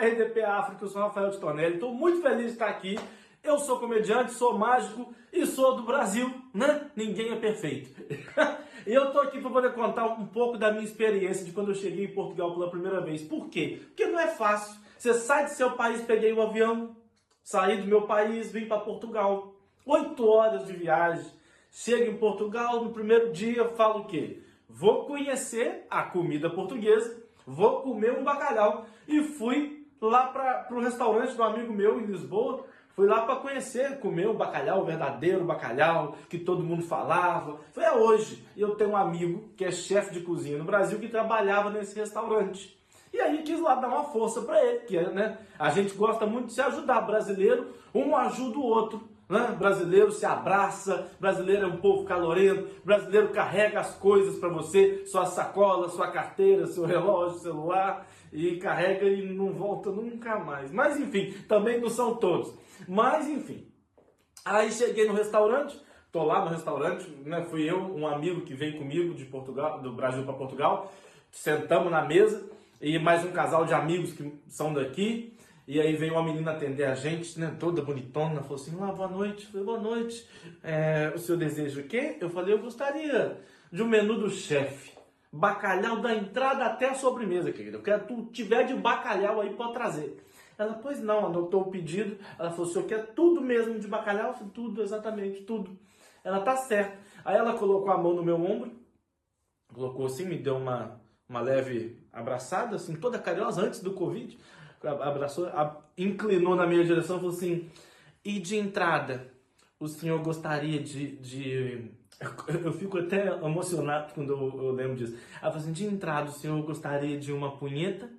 RDP África, eu sou Rafael de Tonelli, estou muito feliz de estar aqui. Eu sou comediante, sou mágico e sou do Brasil, né? Ninguém é perfeito. e eu estou aqui para poder contar um pouco da minha experiência de quando eu cheguei em Portugal pela primeira vez. Por quê? Porque não é fácil. Você sai do seu país, peguei um avião, saí do meu país, vim para Portugal. Oito horas de viagem. Chego em Portugal, no primeiro dia falo o quê? Vou conhecer a comida portuguesa, vou comer um bacalhau. E fui lá para o restaurante do amigo meu em Lisboa, Fui lá para conhecer, comer o bacalhau, o verdadeiro bacalhau, que todo mundo falava. Foi hoje. E eu tenho um amigo que é chefe de cozinha no Brasil que trabalhava nesse restaurante. E aí quis lá dar uma força para ele, que né, a gente gosta muito de se ajudar. Brasileiro, um ajuda o outro. Né? Brasileiro se abraça, brasileiro é um povo calorento, brasileiro carrega as coisas para você, sua sacola, sua carteira, seu relógio, celular, e carrega e não volta nunca mais. Mas enfim, também não são todos. Mas enfim. Aí cheguei no restaurante, tô lá no restaurante, né? Fui eu, um amigo que vem comigo de Portugal, do Brasil para Portugal, sentamos na mesa e mais um casal de amigos que são daqui. E aí veio uma menina atender a gente, né, toda bonitona, falou assim, ah, boa noite, falei, boa noite, é, o senhor deseja o quê? Eu falei, eu gostaria de um menu do chefe, bacalhau da entrada até a sobremesa, querida, eu quero tu tiver de bacalhau aí, pode trazer. Ela, pois não, anotou o pedido, ela falou, o senhor quer tudo mesmo de bacalhau? Falei, tudo, exatamente, tudo. Ela, tá certo. Aí ela colocou a mão no meu ombro, colocou assim, me deu uma, uma leve abraçada, assim, toda carinhosa, antes do Covid, abraçou, inclinou na minha direção e falou assim: e de entrada, o senhor gostaria de. de... Eu fico até emocionado quando eu, eu lembro disso. Ela falou assim: de entrada, o senhor gostaria de uma punheta?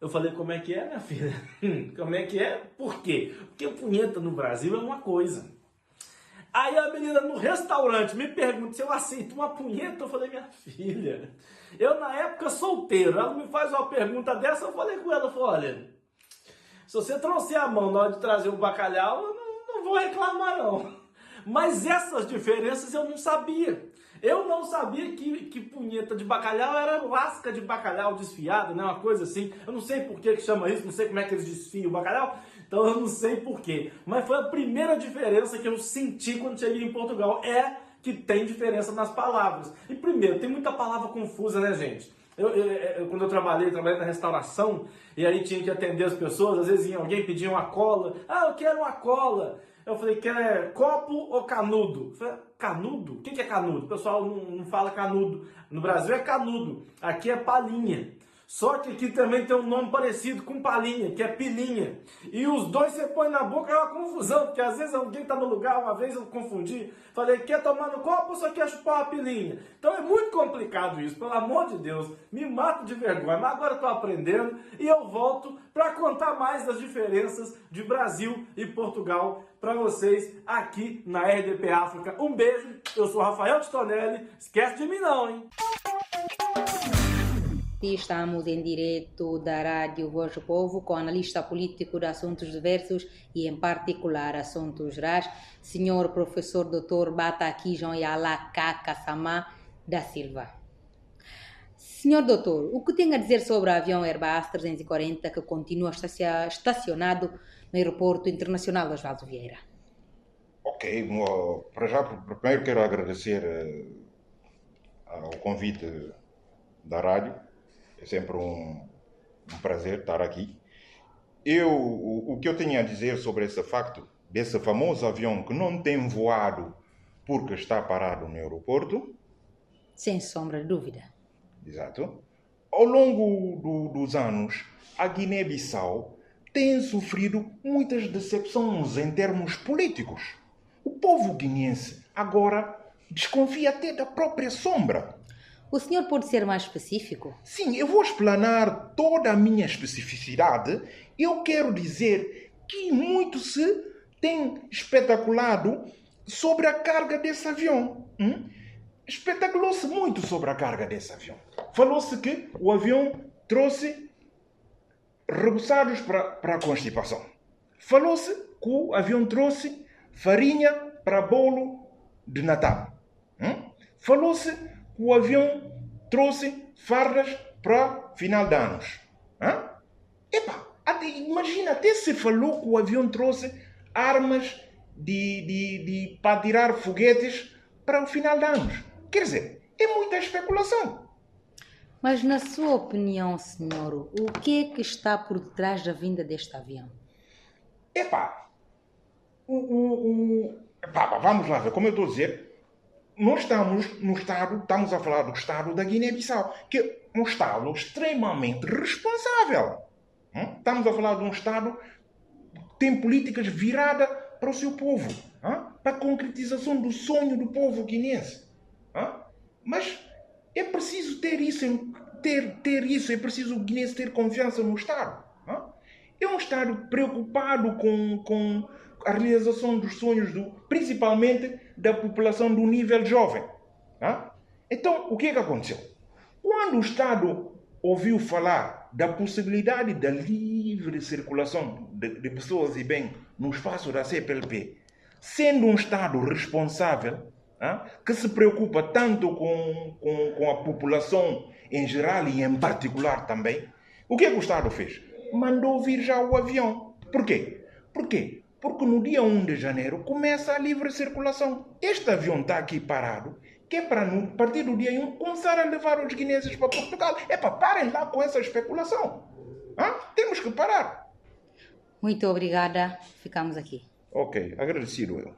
Eu falei, como é que é, minha filha? como é que é? Por quê? Porque punheta no Brasil é uma coisa. Aí a menina no restaurante me pergunta se eu aceito uma punheta. Eu falei, minha filha, eu na época solteiro, ela me faz uma pergunta dessa, eu falei com ela, eu falei, olha, se você trouxer a mão na hora de trazer o bacalhau, eu não, não vou reclamar não. Mas essas diferenças eu não sabia. Eu não sabia que, que punheta de bacalhau era lasca de bacalhau desfiada, né? Uma coisa assim. Eu não sei por que, chama isso, não sei como é que eles desfiam o bacalhau. Então eu não sei porquê. Mas foi a primeira diferença que eu senti quando cheguei em Portugal. É que tem diferença nas palavras. E primeiro, tem muita palavra confusa, né, gente? Eu, eu, eu, quando eu trabalhei, trabalhei na restauração, e aí tinha que atender as pessoas, às vezes alguém pedia uma cola. Ah, eu quero uma cola. Eu falei, quer copo ou canudo? Falei, canudo? O que é canudo? O pessoal não, não fala canudo. No Brasil é canudo, aqui é palinha. Só que aqui também tem um nome parecido com palinha, que é pilinha. E os dois você põe na boca é uma confusão, porque às vezes alguém está no lugar, uma vez eu confundi, falei, quer tomar no copo ou só quer chupar uma pilinha? Então é muito complicado isso, pelo amor de Deus, me mato de vergonha, mas agora estou aprendendo e eu volto para contar mais das diferenças de Brasil e Portugal para vocês aqui na RDP África. Um beijo, eu sou Rafael Tistonelli, esquece de mim não, hein? Estamos em direto da Rádio Voz do Povo com analista político de assuntos diversos e, em particular, assuntos gerais, senhor professor Dr. Bataki João Kaka Sama da Silva. Senhor doutor, o que tem a dizer sobre o avião Airbus 340 que continua estacionado no Aeroporto Internacional Osvaldo Vieira? Ok, para já, primeiro quero agradecer eh, ao convite da rádio é sempre um, um prazer estar aqui. Eu, o, o que eu tenho a dizer sobre esse facto, desse famoso avião que não tem voado porque está parado no aeroporto? Sem sombra de dúvida. Exato. Ao longo do, dos anos, a Guiné-Bissau tem sofrido muitas decepções em termos políticos. O povo guineense agora desconfia até da própria sombra. O senhor pode ser mais específico? Sim, eu vou explanar toda a minha especificidade. Eu quero dizer que muito se tem especulado sobre a carga desse avião. Hum? Especulou-se muito sobre a carga desse avião. Falou-se que o avião trouxe rebuçados para, para a constipação. Falou-se que o avião trouxe farinha para bolo de Natal. Hum? Falou-se o avião trouxe fardas para final de anos. Hã? Epa, a imagina, até se falou que o avião trouxe armas de, de, de, para tirar foguetes para o final de anos. Quer dizer, é muita especulação. Mas, na sua opinião, senhor, o que é que está por detrás da vinda deste avião? Epá, o, o, o, epá, vamos lá ver, como eu estou a dizer, nós estamos no Estado, estamos a falar do Estado da Guiné-Bissau, que é um Estado extremamente responsável. Hum? Estamos a falar de um Estado que tem políticas viradas para o seu povo, hum? para a concretização do sonho do povo guinense. Hum? Mas é preciso ter isso, ter, ter isso, é preciso o guinense ter confiança no Estado. É um Estado preocupado com, com a realização dos sonhos, do, principalmente da população do nível jovem. Então, o que é que aconteceu? Quando o Estado ouviu falar da possibilidade da livre circulação de, de pessoas e bem no espaço da CPLP, sendo um Estado responsável, que se preocupa tanto com, com, com, a população em geral e em particular também, o que, é que o Estado fez? Mandou vir já o avião. Por quê? Por quê? Porque no dia 1 de janeiro começa a livre circulação. Este avião está aqui parado, que é para, a partir do dia 1, começar a levar os guineenses para Portugal. É para parem lá com essa especulação. Hã? Temos que parar. Muito obrigada. Ficamos aqui. Ok, agradecido eu.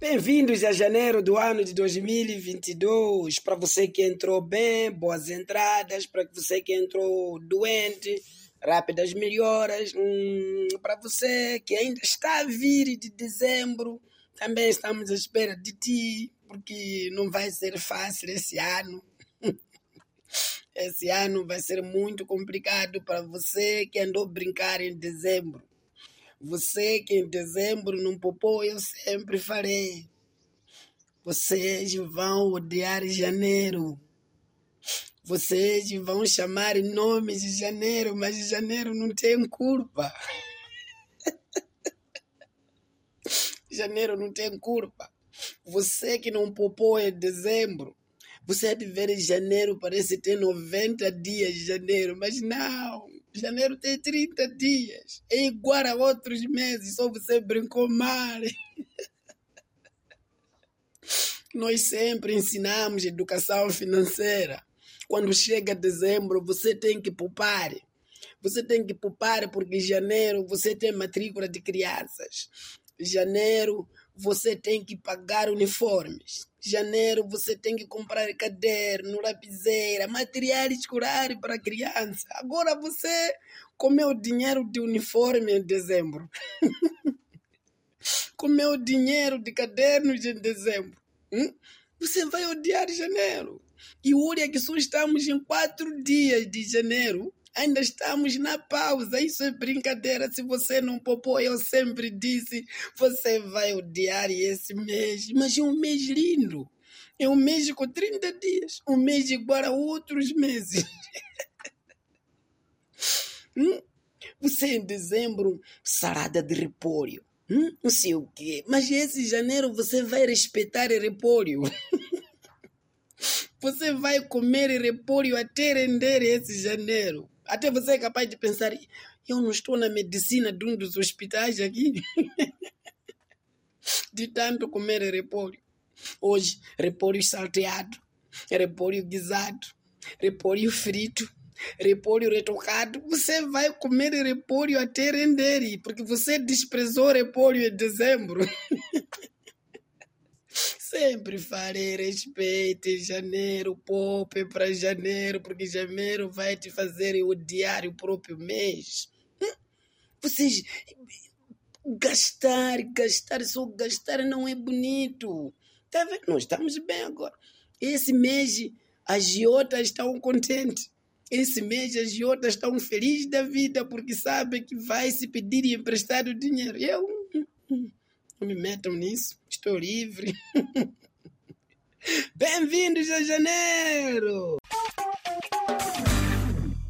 Bem-vindos a janeiro do ano de 2022. Para você que entrou bem, boas entradas. Para você que entrou doente, rápidas melhoras. Hum, Para você que ainda está a vir de dezembro, também estamos à espera de ti, porque não vai ser fácil esse ano. Esse ano vai ser muito complicado para você que andou brincar em dezembro. Você que em dezembro não popou, eu sempre farei. Vocês vão odiar janeiro. Vocês vão chamar nomes de janeiro, mas janeiro não tem culpa. janeiro não tem culpa. Você que não popou em dezembro, você é de ver em janeiro, parece ter 90 dias de janeiro, mas não. Janeiro tem 30 dias. É igual a outros meses, só você brincou mal. Nós sempre ensinamos educação financeira. Quando chega dezembro, você tem que poupar. Você tem que poupar porque janeiro você tem matrícula de crianças. Janeiro você tem que pagar uniformes. Janeiro você tem que comprar caderno, lapiseira, material escolar para criança. Agora você comeu dinheiro de uniforme em dezembro. comeu dinheiro de cadernos em dezembro. Hum? Você vai odiar janeiro. E olha que só estamos em quatro dias de janeiro. Ainda estamos na pausa. Isso é brincadeira. Se você não popou, eu sempre disse, você vai odiar esse mês. Mas é um mês lindo. É um mês com 30 dias. Um mês igual a outros meses. hum? Você em dezembro, salada de repolho. Hum? Não sei o quê. Mas esse janeiro você vai respeitar repolho. você vai comer repolho até render esse janeiro. Até você é capaz de pensar, eu não estou na medicina de um dos hospitais aqui. de tanto comer repolho. Hoje, repolho salteado, repolho guisado, repolho frito, repolho retocado. Você vai comer repolho até render, porque você desprezou repolho em dezembro. Sempre farei respeito em janeiro, poupe para janeiro, porque janeiro vai te fazer odiar o próprio mês. Hum? Vocês gastar, gastar, só gastar não é bonito. Tá vendo? Nós estamos bem agora. Esse mês as giotas estão contentes. Esse mês as giotas estão felizes da vida porque sabem que vai se pedir emprestado dinheiro. Eu não me metam nisso. Estou livre. Bem-vindos a janeiro!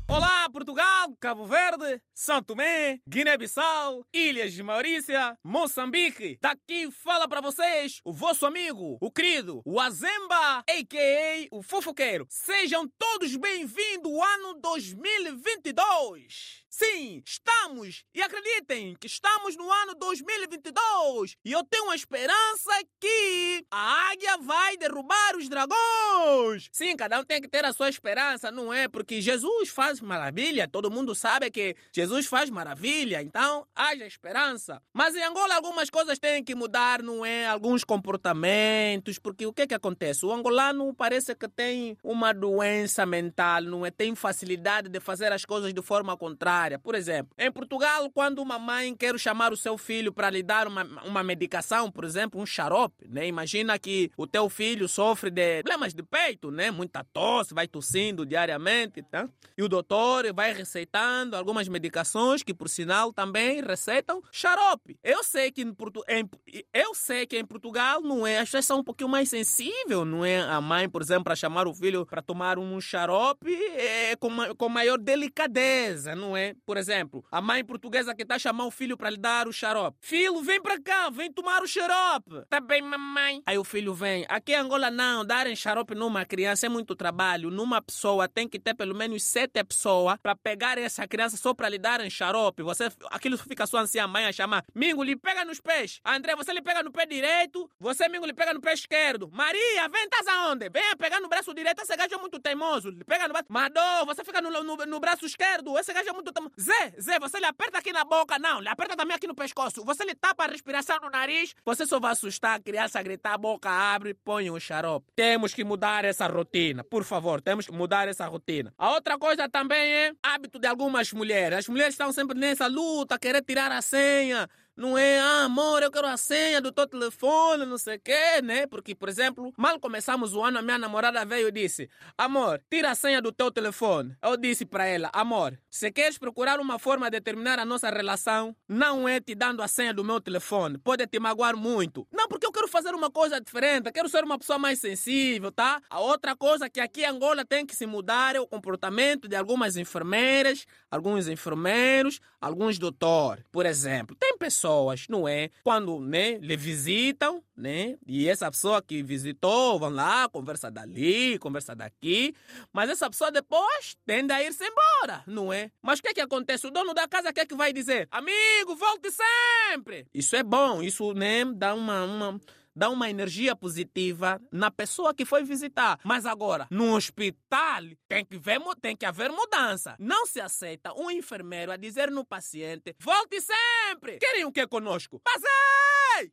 Olá, Portugal, Cabo Verde, São Tomé, Guiné-Bissau, Ilhas de Maurícia, Moçambique. Daqui fala para vocês o vosso amigo, o querido, o Azemba, a.k.a. o Fofoqueiro. Sejam todos bem-vindos ao ano 2022. Sim, estamos e acreditem que estamos no ano 2022 e eu tenho uma esperança que a águia vai derrubar os dragões. Sim, cada um tem que ter a sua esperança, não é? Porque Jesus faz maravilha, todo mundo sabe que Jesus faz maravilha, então haja esperança. Mas em Angola algumas coisas têm que mudar, não é? Alguns comportamentos, porque o que é que acontece? O angolano parece que tem uma doença mental, não é? Tem facilidade de fazer as coisas de forma contrária. Por exemplo, em Portugal, quando uma mãe quer chamar o seu filho para lhe dar uma, uma medicação, por exemplo, um xarope, né? Imagina que o teu filho sofre de problemas de peito, né? Muita tosse, vai tossindo diariamente, tá? E o doutor vai receitando algumas medicações que, por sinal, também receitam xarope. Eu sei que em, Portu... em... eu sei que em Portugal não é, as pessoas são um pouquinho mais sensível, não é? A mãe, por exemplo, para chamar o filho para tomar um xarope é com, ma... com maior delicadeza, não é? Por exemplo, a mãe portuguesa que está a chamar o filho para lhe dar o xarope. Filho, vem para cá, vem tomar o xarope. Tá bem, mamãe. Aí o filho vem. Aqui em Angola não, darem xarope numa criança é muito trabalho. Numa pessoa tem que ter pelo menos sete pessoas para pegar essa criança só para lhe darem xarope. Você, aquilo fica só assim a mãe a chamar. Mingo, lhe pega nos pés. André, você lhe pega no pé direito. Você, Mingo, lhe pega no pé esquerdo. Maria, vem, tá aonde? Venha pegar no braço direito. Esse gajo é muito teimoso. Lhe pega no braço. Madô, você fica no, no, no braço esquerdo. Esse gajo é muito teimoso. Zé, Zé, você lhe aperta aqui na boca, não, lhe aperta também aqui no pescoço. Você lhe tapa a respiração no nariz, você só vai assustar a criança a gritar, a boca abre, põe um xarope. Temos que mudar essa rotina, por favor, temos que mudar essa rotina. A outra coisa também é hábito de algumas mulheres. As mulheres estão sempre nessa luta, querer tirar a senha, não é, ah, amor, eu quero a senha do teu telefone, não sei o quê, né? Porque, por exemplo, mal começamos o ano, a minha namorada veio e disse: Amor, tira a senha do teu telefone. Eu disse para ela: Amor, se queres procurar uma forma de terminar a nossa relação, não é te dando a senha do meu telefone. Pode te magoar muito. Não, porque eu quero fazer uma coisa diferente, quero ser uma pessoa mais sensível, tá? A outra coisa que aqui em Angola tem que se mudar é o comportamento de algumas enfermeiras, alguns enfermeiros, alguns doutores. Por exemplo, tem pessoas pessoas, não é? Quando, né, lhe visitam, né? E essa pessoa que visitou, vão lá, conversa dali, conversa daqui, mas essa pessoa depois tende a ir-se embora, não é? Mas o que é que acontece? O dono da casa, o que é que vai dizer? Amigo, volte sempre! Isso é bom, isso, né, dá uma, uma dá uma energia positiva na pessoa que foi visitar. Mas agora, no hospital, tem que, ver, tem que haver mudança. Não se aceita um enfermeiro a dizer no paciente: volte sempre! Querem o que conosco? Passei!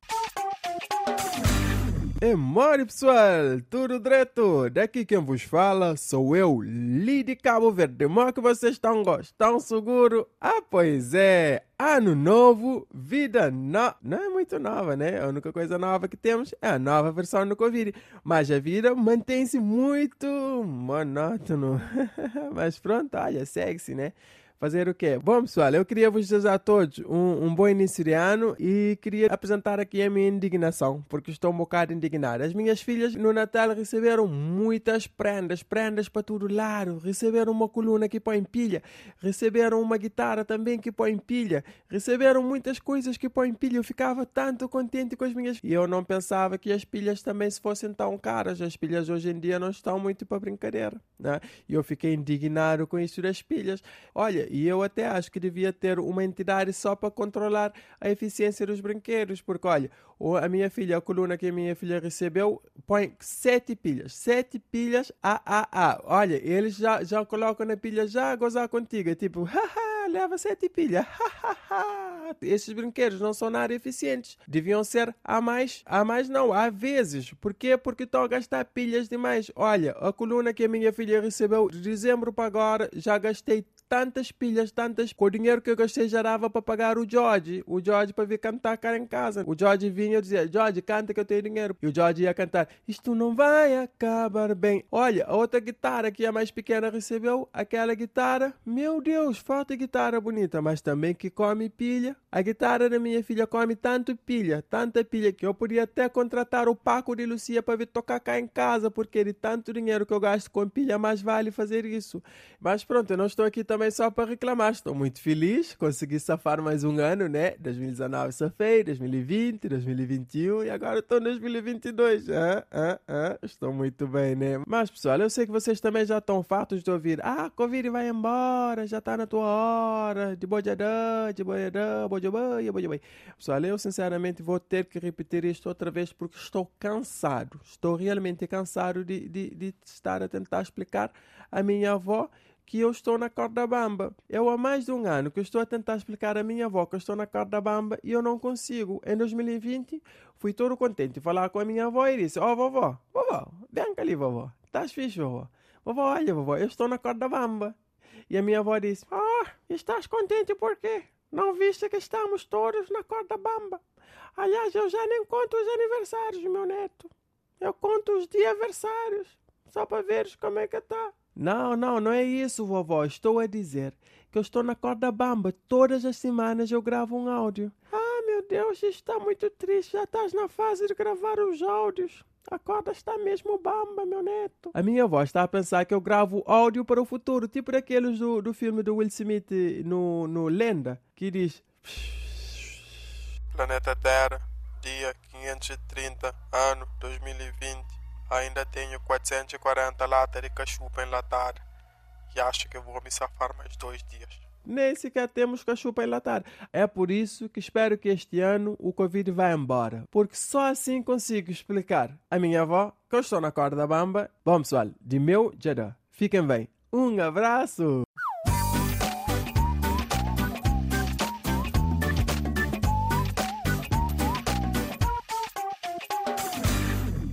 É mole pessoal, tudo direto? Daqui quem vos fala sou eu, Lidi Cabo Verde. Mó que vocês estão gostando, seguro? Ah, pois é, ano novo, vida nova. Não é muito nova, né? A única coisa nova que temos é a nova versão do Covid. Mas a vida mantém-se muito monótono. Mas pronto, olha, sexy, né? Fazer o quê? Bom, pessoal, eu queria vos desejar a todos um, um bom início de ano e queria apresentar aqui a minha indignação, porque estou um bocado indignado. As minhas filhas no Natal receberam muitas prendas, prendas para todo lado. Receberam uma coluna que põe pilha, receberam uma guitarra também que põe pilha, receberam muitas coisas que põem pilha. Eu ficava tanto contente com as minhas E eu não pensava que as pilhas também se fossem tão caras. As pilhas hoje em dia não estão muito para brincadeira, né? E eu fiquei indignado com isso das pilhas. Olha, e eu até acho que devia ter uma entidade só para controlar a eficiência dos brinquedos, porque olha, a minha filha, a coluna que a minha filha recebeu, põe sete pilhas, sete pilhas a a a. Olha, eles já, já colocam na pilha já a gozar contigo, é tipo, haha, leva sete pilhas, hahaha. Esses brinquedos não são nada eficientes, deviam ser a mais, a mais não, a vezes. Por quê? Porque estão a gastar pilhas demais. Olha, a coluna que a minha filha recebeu de dezembro para agora, já gastei tantas pilhas, tantas. Com o dinheiro que eu gastei já dava para pagar o George. O George para vir cantar cá em casa. O George vinha e dizia: George, canta que eu tenho dinheiro. E o George ia cantar: Isto não vai acabar bem. Olha, a outra guitarra que a mais pequena recebeu, aquela guitarra, meu Deus, falta guitarra bonita, mas também que come pilha. A guitarra da minha filha come tanto pilha, tanta pilha, que eu podia até contratar o Paco de Lucia para vir tocar cá em casa, porque de tanto dinheiro que eu gasto com pilha, mais vale fazer isso. Mas pronto, eu não estou aqui também só para reclamar. Estou muito feliz, consegui safar mais um ano, né? 2019 safei, 2020, 2021 e agora estou em 2022. Ah, ah, ah. Estou muito bem, né? Mas pessoal, eu sei que vocês também já estão fartos de ouvir. Ah, Covid vai embora, já está na tua hora. De bojadã, de bojabai, bojabai. Pessoal, eu sinceramente vou ter que repetir isto outra vez porque estou cansado. Estou realmente cansado de, de, de estar a tentar explicar a minha avó que eu estou na corda bamba. Eu há mais de um ano que estou a tentar explicar à minha avó que eu estou na corda bamba e eu não consigo. Em 2020 fui todo contente falar com a minha avó e disse, ó oh, vovó, vovó, vem cá ali vovó, estás fixe vovó? Vovó, olha vovó, eu estou na corda bamba. E a minha avó disse, ah, oh, estás contente por quê? Não viste que estamos todos na corda bamba? Aliás, eu já nem conto os aniversários, meu neto. Eu conto os diaversários, só para veres como é que está. Não, não, não é isso, vovó. Estou a dizer que eu estou na corda bamba. Todas as semanas eu gravo um áudio. Ah, meu Deus, está muito triste. Já estás na fase de gravar os áudios. A corda está mesmo bamba, meu neto. A minha avó está a pensar que eu gravo áudio para o futuro, tipo daqueles do, do filme do Will Smith no, no Lenda, que diz... Planeta Terra, dia 530, ano 2020. Ainda tenho 440 latas de cachupa enlatada e acho que vou me safar mais dois dias. Nem sequer temos cachupa enlatada. É por isso que espero que este ano o Covid vá embora. Porque só assim consigo explicar à minha avó que eu estou na corda bamba. Bom, pessoal, de meu Jeddah. Fiquem bem. Um abraço!